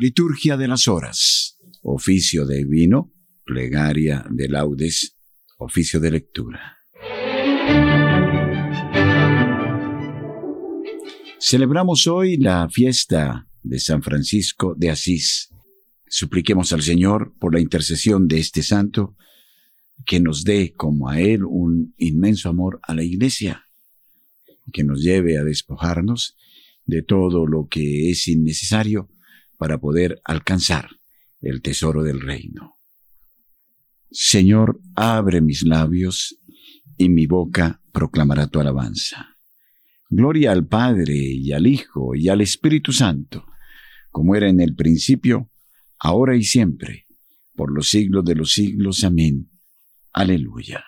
Liturgia de las horas. Oficio de vino, plegaria de laudes, oficio de lectura. Celebramos hoy la fiesta de San Francisco de Asís. Supliquemos al Señor por la intercesión de este santo que nos dé como a Él un inmenso amor a la Iglesia, que nos lleve a despojarnos de todo lo que es innecesario para poder alcanzar el tesoro del reino. Señor, abre mis labios y mi boca proclamará tu alabanza. Gloria al Padre y al Hijo y al Espíritu Santo, como era en el principio, ahora y siempre, por los siglos de los siglos. Amén. Aleluya.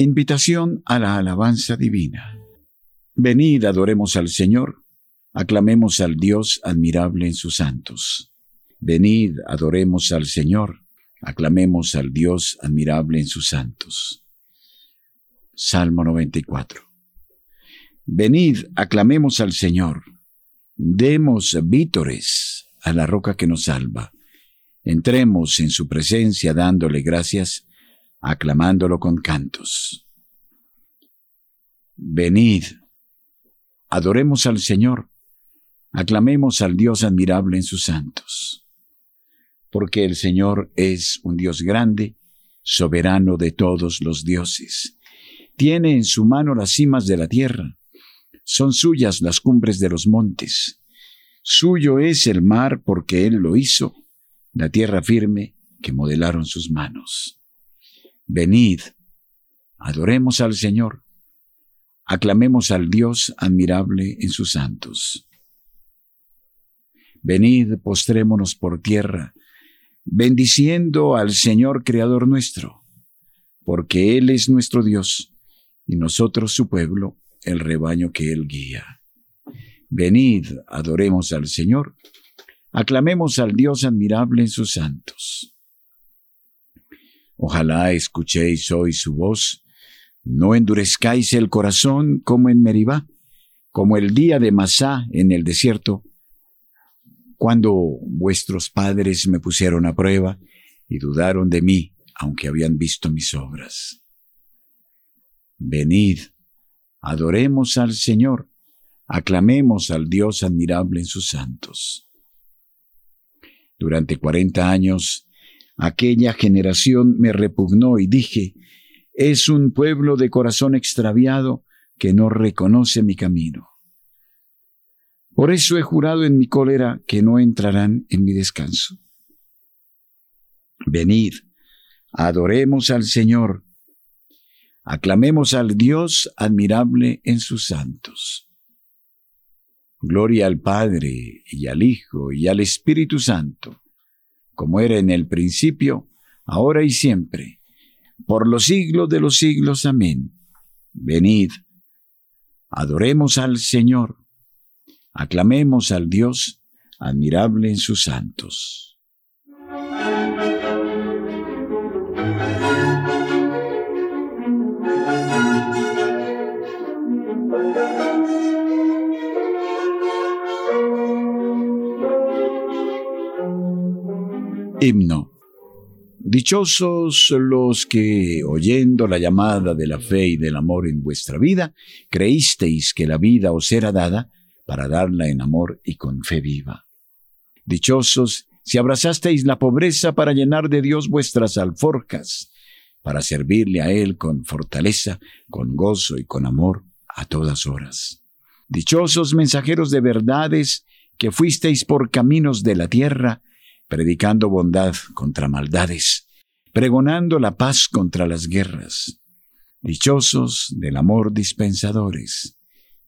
Invitación a la alabanza divina. Venid, adoremos al Señor, aclamemos al Dios admirable en sus santos. Venid, adoremos al Señor, aclamemos al Dios admirable en sus santos. Salmo 94. Venid, aclamemos al Señor, demos vítores a la roca que nos salva. Entremos en su presencia dándole gracias aclamándolo con cantos. Venid, adoremos al Señor, aclamemos al Dios admirable en sus santos, porque el Señor es un Dios grande, soberano de todos los dioses. Tiene en su mano las cimas de la tierra, son suyas las cumbres de los montes. Suyo es el mar porque Él lo hizo, la tierra firme que modelaron sus manos. Venid, adoremos al Señor, aclamemos al Dios admirable en sus santos. Venid, postrémonos por tierra, bendiciendo al Señor Creador nuestro, porque Él es nuestro Dios, y nosotros su pueblo, el rebaño que Él guía. Venid, adoremos al Señor, aclamemos al Dios admirable en sus santos. Ojalá escuchéis hoy su voz, no endurezcáis el corazón como en Meribá, como el día de Masá en el desierto, cuando vuestros padres me pusieron a prueba y dudaron de mí, aunque habían visto mis obras. Venid, adoremos al Señor, aclamemos al Dios admirable en sus santos. Durante cuarenta años Aquella generación me repugnó y dije, es un pueblo de corazón extraviado que no reconoce mi camino. Por eso he jurado en mi cólera que no entrarán en mi descanso. Venid, adoremos al Señor, aclamemos al Dios admirable en sus santos. Gloria al Padre y al Hijo y al Espíritu Santo como era en el principio, ahora y siempre, por los siglos de los siglos. Amén. Venid, adoremos al Señor, aclamemos al Dios admirable en sus santos. Himno. Dichosos los que, oyendo la llamada de la fe y del amor en vuestra vida, creísteis que la vida os era dada para darla en amor y con fe viva. Dichosos si abrazasteis la pobreza para llenar de Dios vuestras alforjas, para servirle a Él con fortaleza, con gozo y con amor a todas horas. Dichosos mensajeros de verdades que fuisteis por caminos de la tierra, predicando bondad contra maldades, pregonando la paz contra las guerras. Dichosos del amor dispensadores,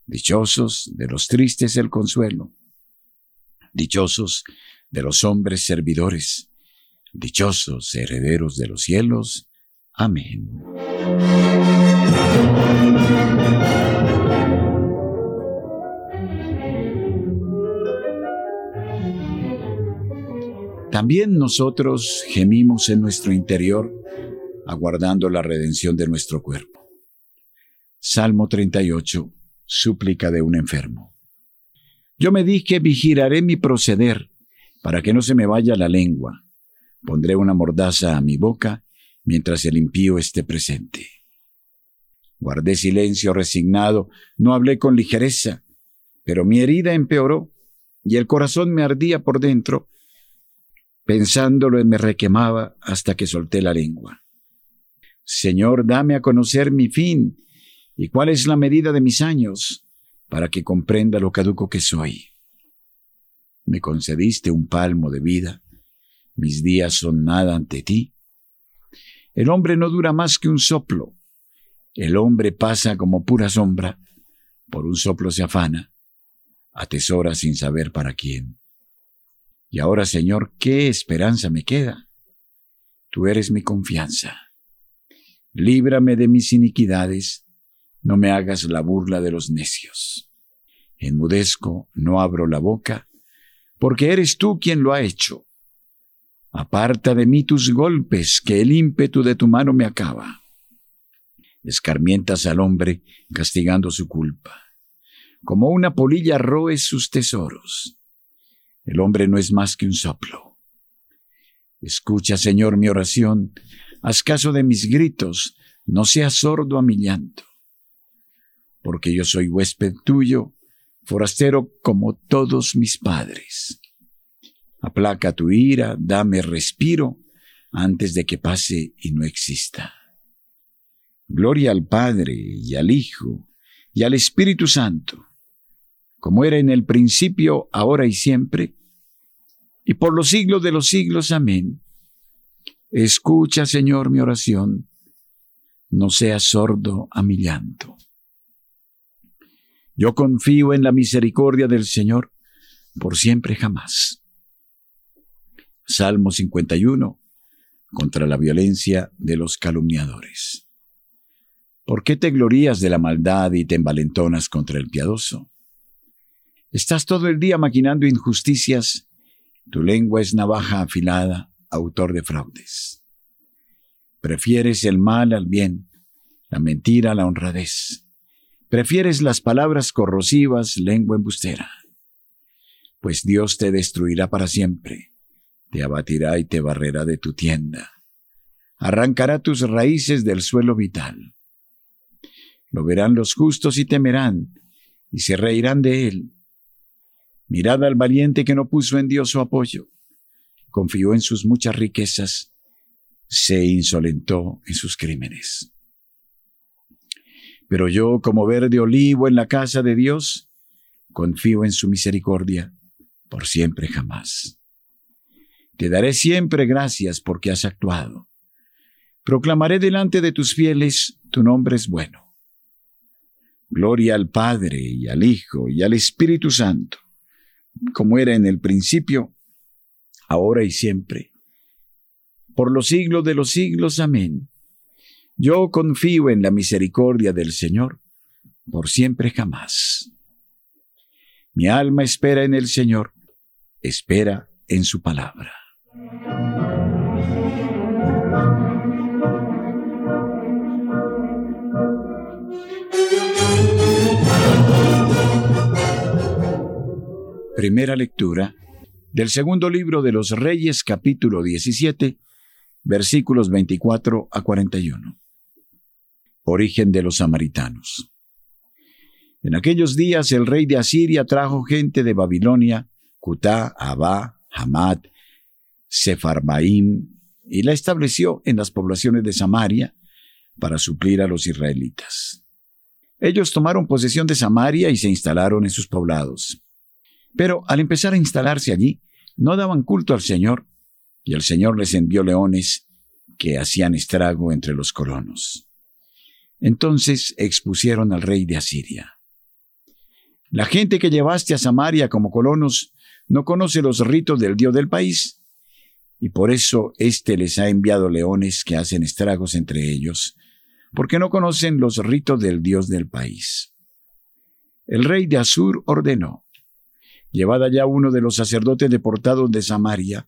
dichosos de los tristes el consuelo, dichosos de los hombres servidores, dichosos herederos de los cielos. Amén. También nosotros gemimos en nuestro interior, aguardando la redención de nuestro cuerpo. Salmo 38, Súplica de un enfermo. Yo me dije, vigilaré mi proceder, para que no se me vaya la lengua. Pondré una mordaza a mi boca, mientras el impío esté presente. Guardé silencio resignado, no hablé con ligereza, pero mi herida empeoró y el corazón me ardía por dentro. Pensándolo me requemaba hasta que solté la lengua. Señor, dame a conocer mi fin y cuál es la medida de mis años, para que comprenda lo caduco que soy. Me concediste un palmo de vida, mis días son nada ante ti. El hombre no dura más que un soplo, el hombre pasa como pura sombra, por un soplo se afana, atesora sin saber para quién. Y ahora, Señor, ¿qué esperanza me queda? Tú eres mi confianza. Líbrame de mis iniquidades, no me hagas la burla de los necios. Enmudezco, no abro la boca, porque eres tú quien lo ha hecho. Aparta de mí tus golpes, que el ímpetu de tu mano me acaba escarmientas al hombre, castigando su culpa. Como una polilla roes sus tesoros. El hombre no es más que un soplo. Escucha, Señor, mi oración, haz caso de mis gritos, no seas sordo a mi llanto. Porque yo soy huésped tuyo, forastero como todos mis padres. Aplaca tu ira, dame respiro, antes de que pase y no exista. Gloria al Padre y al Hijo y al Espíritu Santo, como era en el principio, ahora y siempre, y por los siglos de los siglos. Amén. Escucha, Señor, mi oración, no seas sordo a mi llanto. Yo confío en la misericordia del Señor por siempre jamás. Salmo 51 contra la violencia de los calumniadores. ¿Por qué te glorías de la maldad y te envalentonas contra el piadoso? Estás todo el día maquinando injusticias, tu lengua es navaja afilada, autor de fraudes. Prefieres el mal al bien, la mentira a la honradez. Prefieres las palabras corrosivas, lengua embustera. Pues Dios te destruirá para siempre, te abatirá y te barrerá de tu tienda. Arrancará tus raíces del suelo vital lo verán los justos y temerán, y se reirán de él. Mirad al valiente que no puso en Dios su apoyo, confió en sus muchas riquezas, se insolentó en sus crímenes. Pero yo, como verde olivo en la casa de Dios, confío en su misericordia por siempre jamás. Te daré siempre gracias porque has actuado. Proclamaré delante de tus fieles, tu nombre es bueno. Gloria al Padre y al Hijo y al Espíritu Santo, como era en el principio, ahora y siempre, por los siglos de los siglos. Amén. Yo confío en la misericordia del Señor, por siempre jamás. Mi alma espera en el Señor, espera en su palabra. Primera lectura del segundo libro de los Reyes capítulo 17 versículos 24 a 41. Origen de los samaritanos. En aquellos días el rey de Asiria trajo gente de Babilonia, Cutá, Abá, Hamad, Sefarbaim, y la estableció en las poblaciones de Samaria para suplir a los israelitas. Ellos tomaron posesión de Samaria y se instalaron en sus poblados. Pero al empezar a instalarse allí, no daban culto al Señor, y el Señor les envió leones que hacían estrago entre los colonos. Entonces expusieron al rey de Asiria. La gente que llevaste a Samaria como colonos no conoce los ritos del Dios del país, y por eso éste les ha enviado leones que hacen estragos entre ellos, porque no conocen los ritos del Dios del país. El rey de Asur ordenó, llevad allá uno de los sacerdotes deportados de Samaria,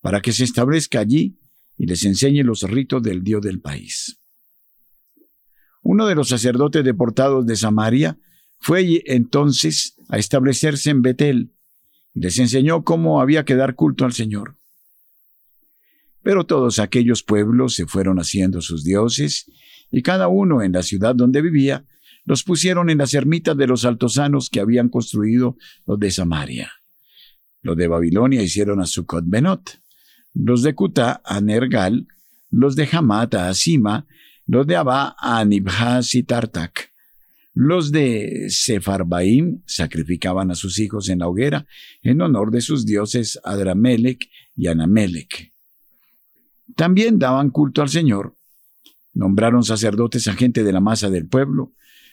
para que se establezca allí y les enseñe los ritos del Dios del país. Uno de los sacerdotes deportados de Samaria Fue entonces a establecerse en Betel y les enseñó cómo había que dar culto al Señor. Pero todos aquellos pueblos se fueron haciendo sus dioses, y cada uno en la ciudad donde vivía los pusieron en las ermitas de los altosanos que habían construido los de Samaria. Los de Babilonia hicieron a Sucot Benot, los de Cutá a Nergal, los de Hamat a Asima, los de Abba a Nibhaz y Tartak. Los de Sefarbaim sacrificaban a sus hijos en la hoguera en honor de sus dioses Adramelech y Anamelech. También daban culto al Señor. Nombraron sacerdotes a gente de la masa del pueblo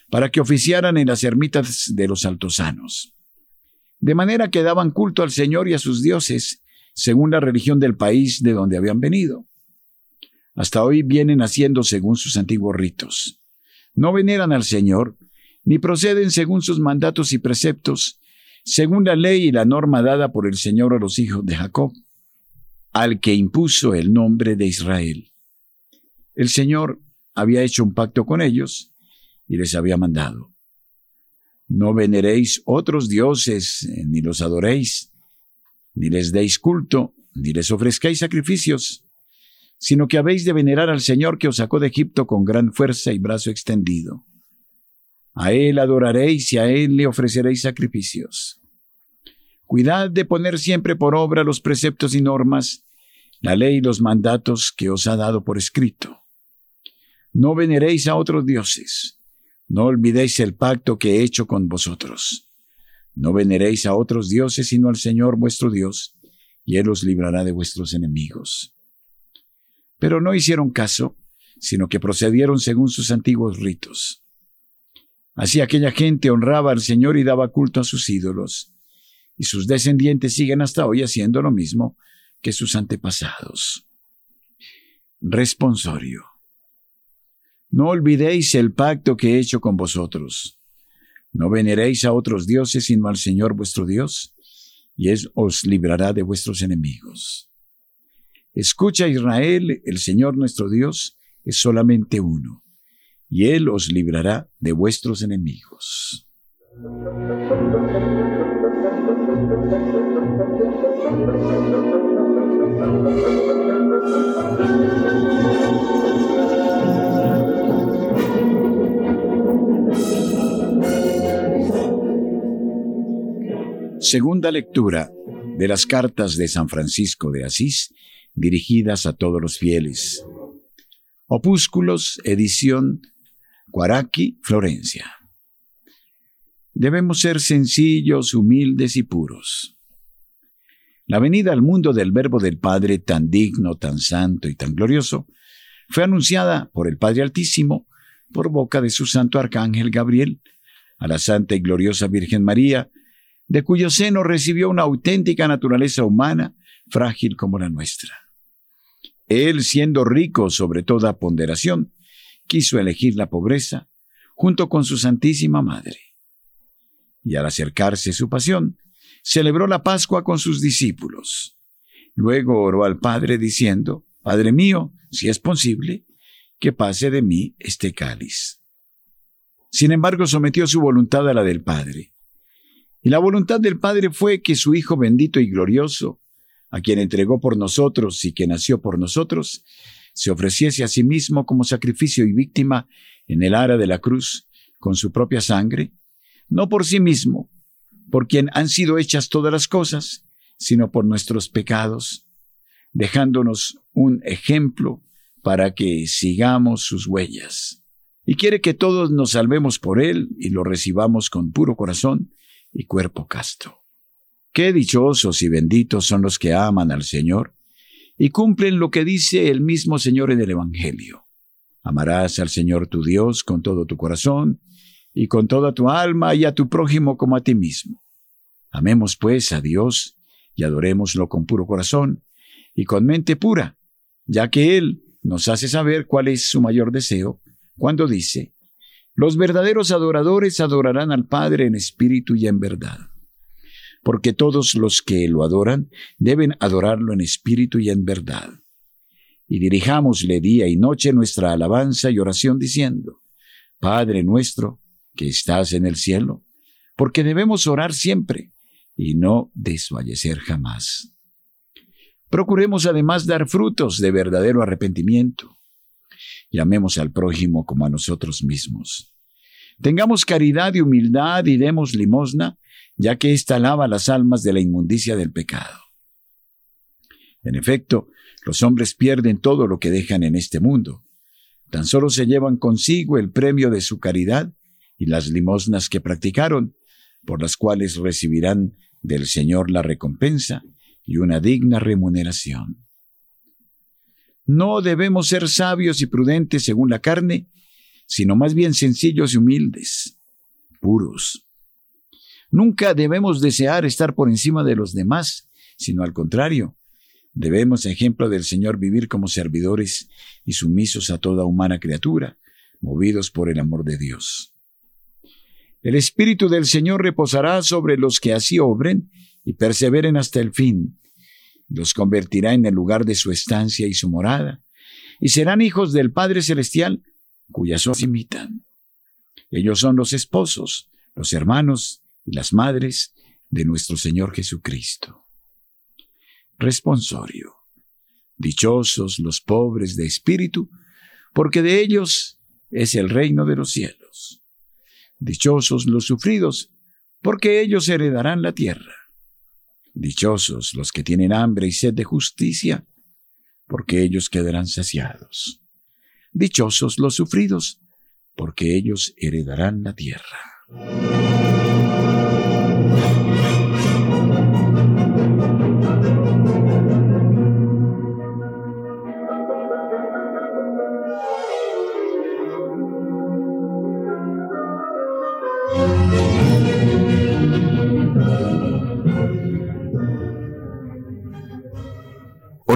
para que oficiaran en las ermitas de los altosanos. De manera que daban culto al Señor y a sus dioses, según la religión del país de donde habían venido. Hasta hoy vienen haciendo según sus antiguos ritos. No veneran al Señor, ni proceden según sus mandatos y preceptos, según la ley y la norma dada por el Señor a los hijos de Jacob, al que impuso el nombre de Israel. El Señor había hecho un pacto con ellos y les había mandado. No veneréis otros dioses, ni los adoréis, ni les deis culto, ni les ofrezcáis sacrificios, sino que habéis de venerar al Señor que os sacó de Egipto con gran fuerza y brazo extendido. A Él adoraréis y a Él le ofreceréis sacrificios. Cuidad de poner siempre por obra los preceptos y normas, la ley y los mandatos que os ha dado por escrito. No veneréis a otros dioses, no olvidéis el pacto que he hecho con vosotros. No veneréis a otros dioses sino al Señor vuestro Dios, y Él os librará de vuestros enemigos. Pero no hicieron caso, sino que procedieron según sus antiguos ritos. Así aquella gente honraba al Señor y daba culto a sus ídolos, y sus descendientes siguen hasta hoy haciendo lo mismo que sus antepasados. Responsorio. No olvidéis el pacto que he hecho con vosotros. No veneréis a otros dioses sino al Señor vuestro Dios, y Él os librará de vuestros enemigos. Escucha Israel, el Señor nuestro Dios es solamente uno, y Él os librará de vuestros enemigos. Segunda lectura de las cartas de San Francisco de Asís dirigidas a todos los fieles. Opúsculos, edición Cuaraqui, Florencia. Debemos ser sencillos, humildes y puros. La venida al mundo del Verbo del Padre, tan digno, tan santo y tan glorioso, fue anunciada por el Padre Altísimo por boca de su santo arcángel Gabriel a la Santa y Gloriosa Virgen María, de cuyo seno recibió una auténtica naturaleza humana, frágil como la nuestra. Él, siendo rico sobre toda ponderación, quiso elegir la pobreza junto con su Santísima Madre. Y al acercarse su pasión, celebró la Pascua con sus discípulos. Luego oró al Padre diciendo, Padre mío, si es posible, que pase de mí este cáliz. Sin embargo, sometió su voluntad a la del Padre y la voluntad del Padre fue que su Hijo bendito y glorioso, a quien entregó por nosotros y que nació por nosotros, se ofreciese a sí mismo como sacrificio y víctima en el ara de la cruz, con su propia sangre, no por sí mismo, por quien han sido hechas todas las cosas, sino por nuestros pecados, dejándonos un ejemplo para que sigamos sus huellas. Y quiere que todos nos salvemos por Él y lo recibamos con puro corazón, y cuerpo casto. Qué dichosos y benditos son los que aman al Señor y cumplen lo que dice el mismo Señor en el Evangelio. Amarás al Señor tu Dios con todo tu corazón y con toda tu alma y a tu prójimo como a ti mismo. Amemos pues a Dios y adorémoslo con puro corazón y con mente pura, ya que Él nos hace saber cuál es su mayor deseo cuando dice, los verdaderos adoradores adorarán al Padre en espíritu y en verdad, porque todos los que lo adoran deben adorarlo en espíritu y en verdad. Y dirijámosle día y noche nuestra alabanza y oración diciendo, Padre nuestro, que estás en el cielo, porque debemos orar siempre y no desfallecer jamás. Procuremos además dar frutos de verdadero arrepentimiento. Llamemos al prójimo como a nosotros mismos. Tengamos caridad y humildad y demos limosna, ya que ésta lava las almas de la inmundicia del pecado. En efecto, los hombres pierden todo lo que dejan en este mundo. Tan solo se llevan consigo el premio de su caridad y las limosnas que practicaron, por las cuales recibirán del Señor la recompensa y una digna remuneración. No debemos ser sabios y prudentes según la carne, sino más bien sencillos y humildes, puros. Nunca debemos desear estar por encima de los demás, sino al contrario, debemos, ejemplo del Señor, vivir como servidores y sumisos a toda humana criatura, movidos por el amor de Dios. El Espíritu del Señor reposará sobre los que así obren y perseveren hasta el fin. Los convertirá en el lugar de su estancia y su morada, y serán hijos del Padre Celestial, cuyas ojos imitan. Ellos son los esposos, los hermanos y las madres de nuestro Señor Jesucristo. Responsorio. Dichosos los pobres de espíritu, porque de ellos es el reino de los cielos. Dichosos los sufridos, porque ellos heredarán la tierra. Dichosos los que tienen hambre y sed de justicia, porque ellos quedarán saciados. Dichosos los sufridos, porque ellos heredarán la tierra.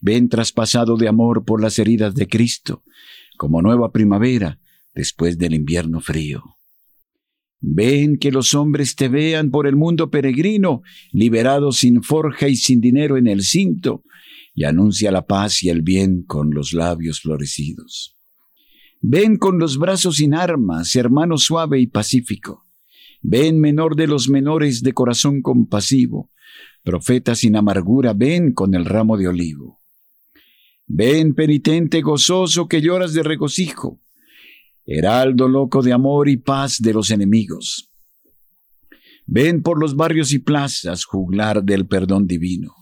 ven traspasado de amor por las heridas de Cristo, como nueva primavera después del invierno frío. Ven que los hombres te vean por el mundo peregrino, liberado sin forja y sin dinero en el cinto, y anuncia la paz y el bien con los labios florecidos. Ven con los brazos sin armas, hermano suave y pacífico. Ven menor de los menores de corazón compasivo, profeta sin amargura, ven con el ramo de olivo. Ven, penitente gozoso que lloras de regocijo, heraldo loco de amor y paz de los enemigos. Ven por los barrios y plazas juglar del perdón divino.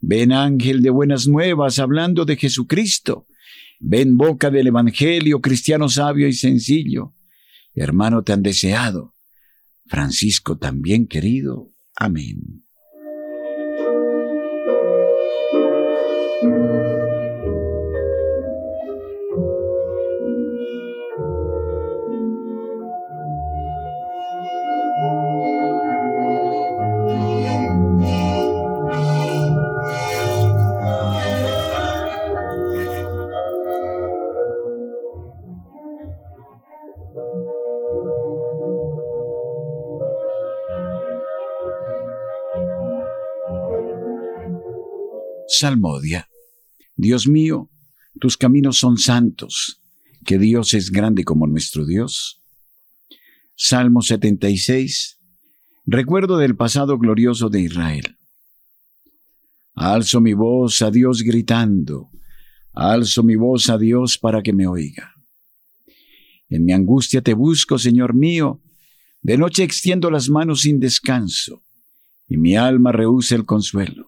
Ven ángel de buenas nuevas hablando de Jesucristo. Ven boca del Evangelio, cristiano sabio y sencillo. Hermano tan deseado, Francisco también querido. Amén. Salmodia. Dios mío, tus caminos son santos, que Dios es grande como nuestro Dios. Salmo 76. Recuerdo del pasado glorioso de Israel. Alzo mi voz a Dios gritando, alzo mi voz a Dios para que me oiga. En mi angustia te busco, Señor mío, de noche extiendo las manos sin descanso, y mi alma rehúsa el consuelo.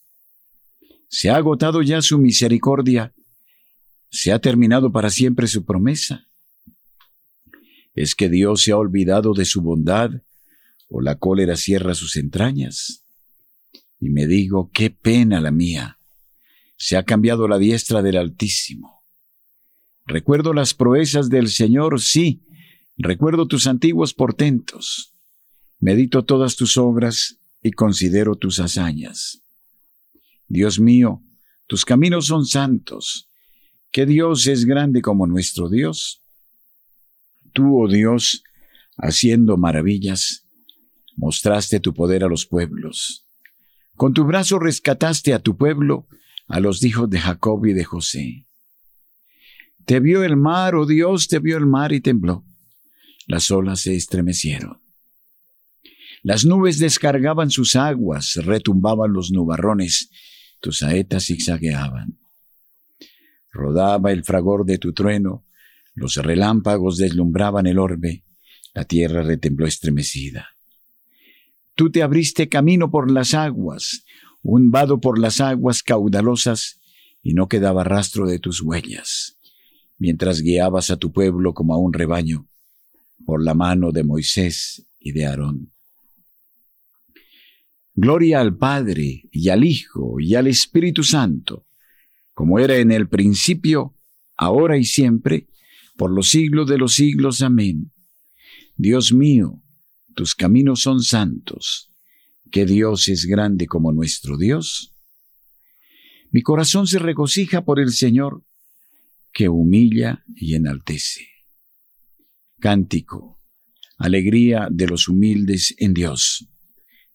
Se ha agotado ya su misericordia, se ha terminado para siempre su promesa. ¿Es que Dios se ha olvidado de su bondad o la cólera cierra sus entrañas? Y me digo, qué pena la mía. Se ha cambiado la diestra del Altísimo. Recuerdo las proezas del Señor, sí, recuerdo tus antiguos portentos. Medito todas tus obras y considero tus hazañas. Dios mío, tus caminos son santos. ¿Qué Dios es grande como nuestro Dios? Tú, oh Dios, haciendo maravillas, mostraste tu poder a los pueblos. Con tu brazo rescataste a tu pueblo, a los hijos de Jacob y de José. Te vio el mar, oh Dios, te vio el mar y tembló. Las olas se estremecieron. Las nubes descargaban sus aguas, retumbaban los nubarrones, tus saetas zigzagueaban. Rodaba el fragor de tu trueno, los relámpagos deslumbraban el orbe, la tierra retembló estremecida. Tú te abriste camino por las aguas, un vado por las aguas caudalosas, y no quedaba rastro de tus huellas, mientras guiabas a tu pueblo como a un rebaño, por la mano de Moisés y de Aarón. Gloria al Padre y al Hijo y al Espíritu Santo, como era en el principio, ahora y siempre, por los siglos de los siglos. Amén. Dios mío, tus caminos son santos. ¿Qué Dios es grande como nuestro Dios? Mi corazón se regocija por el Señor, que humilla y enaltece. Cántico, alegría de los humildes en Dios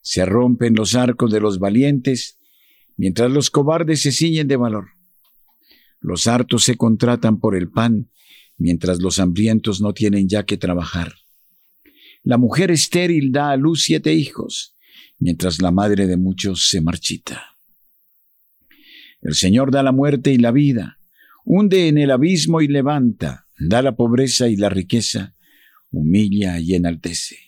Se rompen los arcos de los valientes, mientras los cobardes se ciñen de valor. Los hartos se contratan por el pan, mientras los hambrientos no tienen ya que trabajar. La mujer estéril da a luz siete hijos, mientras la madre de muchos se marchita. El Señor da la muerte y la vida, hunde en el abismo y levanta, da la pobreza y la riqueza, humilla y enaltece.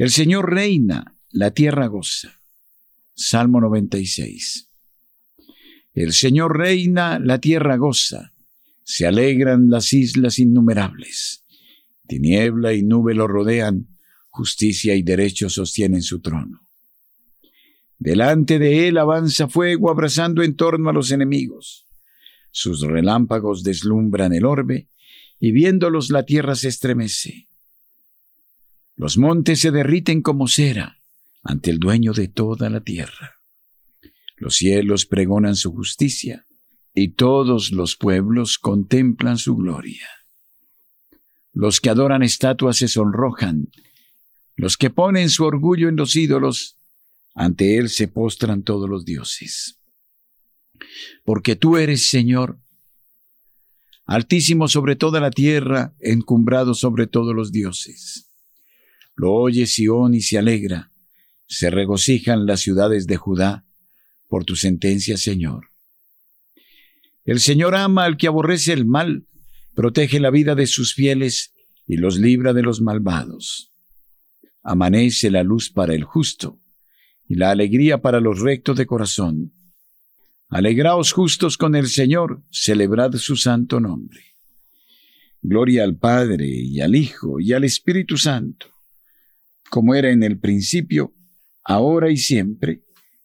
El Señor reina, la tierra goza. Salmo 96. El Señor reina, la tierra goza. Se alegran las islas innumerables. Tiniebla y nube lo rodean, justicia y derecho sostienen su trono. Delante de él avanza fuego abrazando en torno a los enemigos. Sus relámpagos deslumbran el orbe, y viéndolos la tierra se estremece. Los montes se derriten como cera ante el dueño de toda la tierra. Los cielos pregonan su justicia y todos los pueblos contemplan su gloria. Los que adoran estatuas se sonrojan, los que ponen su orgullo en los ídolos, ante él se postran todos los dioses. Porque tú eres Señor, altísimo sobre toda la tierra, encumbrado sobre todos los dioses. Lo oye Sión y se alegra. Se regocijan las ciudades de Judá por tu sentencia, Señor. El Señor ama al que aborrece el mal, protege la vida de sus fieles y los libra de los malvados. Amanece la luz para el justo y la alegría para los rectos de corazón. Alegraos justos con el Señor, celebrad su santo nombre. Gloria al Padre y al Hijo y al Espíritu Santo, como era en el principio, ahora y siempre,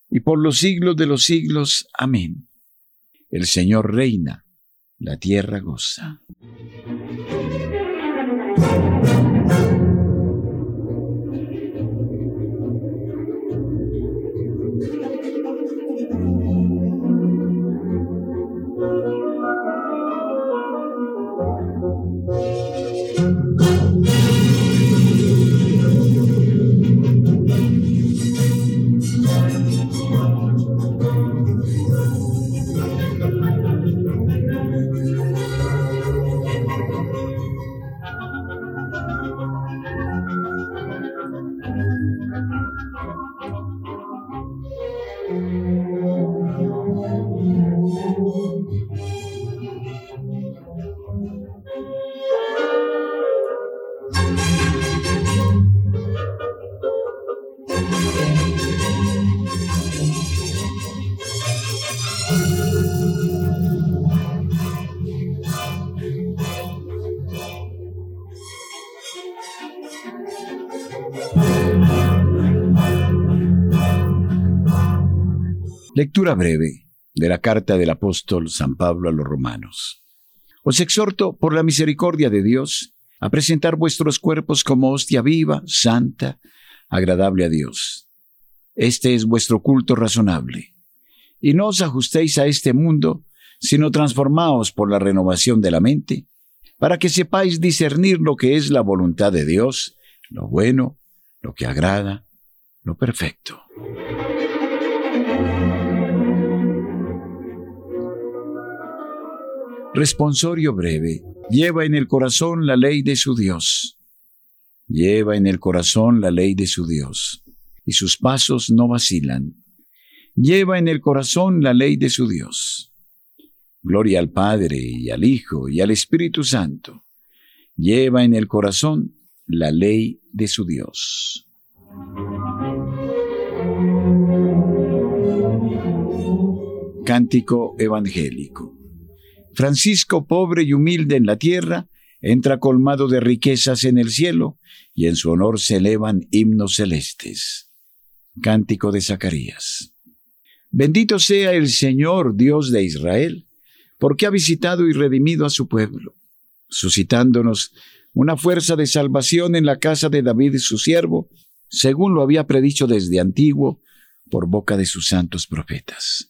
y por los siglos de los siglos. Amén. El Señor reina, la tierra goza. Lectura breve de la carta del apóstol San Pablo a los romanos. Os exhorto, por la misericordia de Dios, a presentar vuestros cuerpos como hostia viva, santa, agradable a Dios. Este es vuestro culto razonable. Y no os ajustéis a este mundo, sino transformaos por la renovación de la mente, para que sepáis discernir lo que es la voluntad de Dios, lo bueno, lo que agrada, lo perfecto. Responsorio breve. Lleva en el corazón la ley de su Dios. Lleva en el corazón la ley de su Dios, y sus pasos no vacilan. Lleva en el corazón la ley de su Dios. Gloria al Padre y al Hijo y al Espíritu Santo. Lleva en el corazón la ley de su Dios. Cántico Evangélico. Francisco, pobre y humilde en la tierra, entra colmado de riquezas en el cielo, y en su honor se elevan himnos celestes. Cántico de Zacarías. Bendito sea el Señor Dios de Israel, porque ha visitado y redimido a su pueblo, suscitándonos una fuerza de salvación en la casa de David su siervo, según lo había predicho desde antiguo por boca de sus santos profetas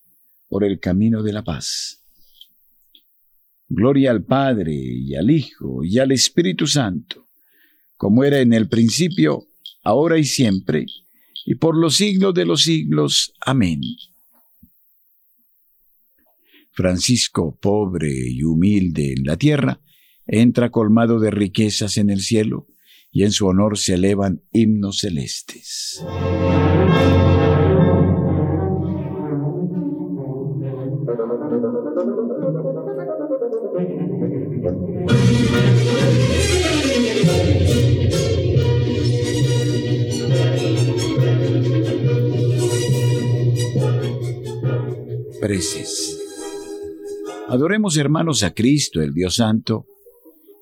por el camino de la paz. Gloria al Padre y al Hijo y al Espíritu Santo, como era en el principio, ahora y siempre, y por los siglos de los siglos. Amén. Francisco, pobre y humilde en la tierra, entra colmado de riquezas en el cielo, y en su honor se elevan himnos celestes. Preces. Adoremos hermanos a Cristo, el Dios Santo,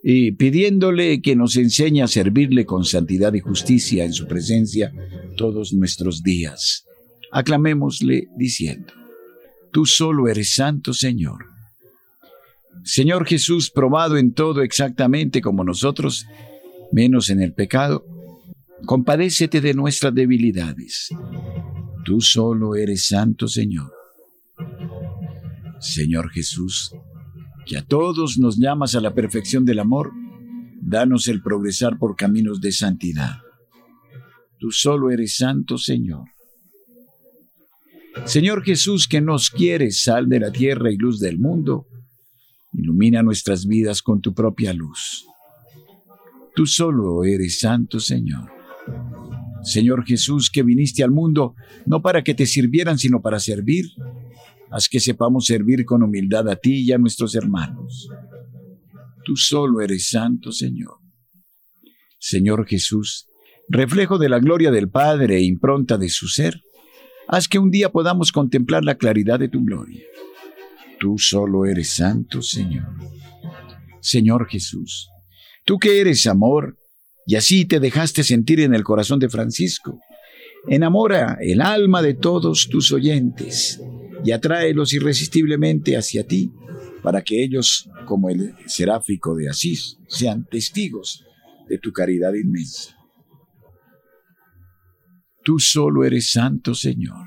y pidiéndole que nos enseñe a servirle con santidad y justicia en su presencia todos nuestros días. Aclamémosle diciendo, Tú solo eres santo, Señor. Señor Jesús, probado en todo exactamente como nosotros, menos en el pecado, compadécete de nuestras debilidades. Tú solo eres santo, Señor. Señor Jesús, que a todos nos llamas a la perfección del amor, danos el progresar por caminos de santidad. Tú solo eres santo, Señor. Señor Jesús, que nos quieres, sal de la tierra y luz del mundo, ilumina nuestras vidas con tu propia luz. Tú solo eres santo, Señor. Señor Jesús, que viniste al mundo no para que te sirvieran, sino para servir Haz que sepamos servir con humildad a ti y a nuestros hermanos. Tú solo eres santo, Señor. Señor Jesús, reflejo de la gloria del Padre e impronta de su ser, haz que un día podamos contemplar la claridad de tu gloria. Tú solo eres santo, Señor. Señor Jesús, tú que eres amor, y así te dejaste sentir en el corazón de Francisco, enamora el alma de todos tus oyentes y atráelos irresistiblemente hacia ti, para que ellos, como el seráfico de Asís, sean testigos de tu caridad inmensa. Tú solo eres santo, Señor.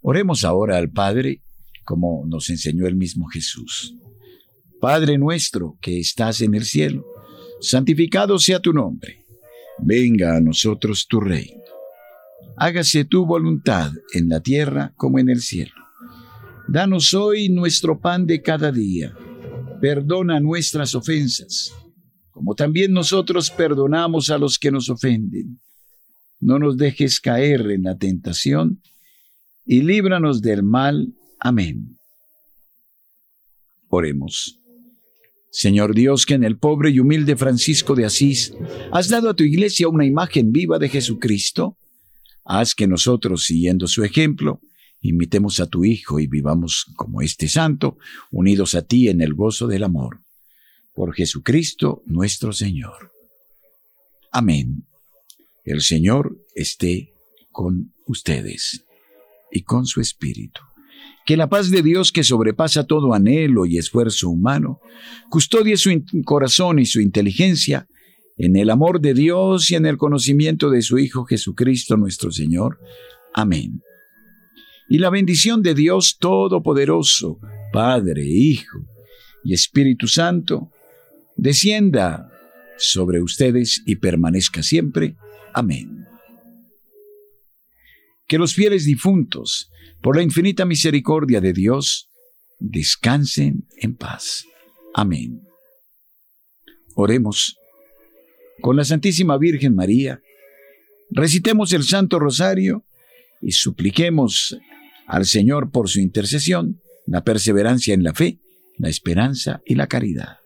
Oremos ahora al Padre, como nos enseñó el mismo Jesús. Padre nuestro que estás en el cielo, santificado sea tu nombre. Venga a nosotros tu reino hágase tu voluntad en la tierra como en el cielo. Danos hoy nuestro pan de cada día. Perdona nuestras ofensas, como también nosotros perdonamos a los que nos ofenden. No nos dejes caer en la tentación y líbranos del mal. Amén. Oremos. Señor Dios, que en el pobre y humilde Francisco de Asís has dado a tu iglesia una imagen viva de Jesucristo, Haz que nosotros, siguiendo su ejemplo, imitemos a tu Hijo y vivamos como este santo, unidos a ti en el gozo del amor. Por Jesucristo nuestro Señor. Amén. El Señor esté con ustedes y con su Espíritu. Que la paz de Dios que sobrepasa todo anhelo y esfuerzo humano, custodie su corazón y su inteligencia en el amor de Dios y en el conocimiento de su Hijo Jesucristo nuestro Señor. Amén. Y la bendición de Dios Todopoderoso, Padre, Hijo y Espíritu Santo, descienda sobre ustedes y permanezca siempre. Amén. Que los fieles difuntos, por la infinita misericordia de Dios, descansen en paz. Amén. Oremos con la Santísima Virgen María, recitemos el Santo Rosario y supliquemos al Señor por su intercesión la perseverancia en la fe, la esperanza y la caridad.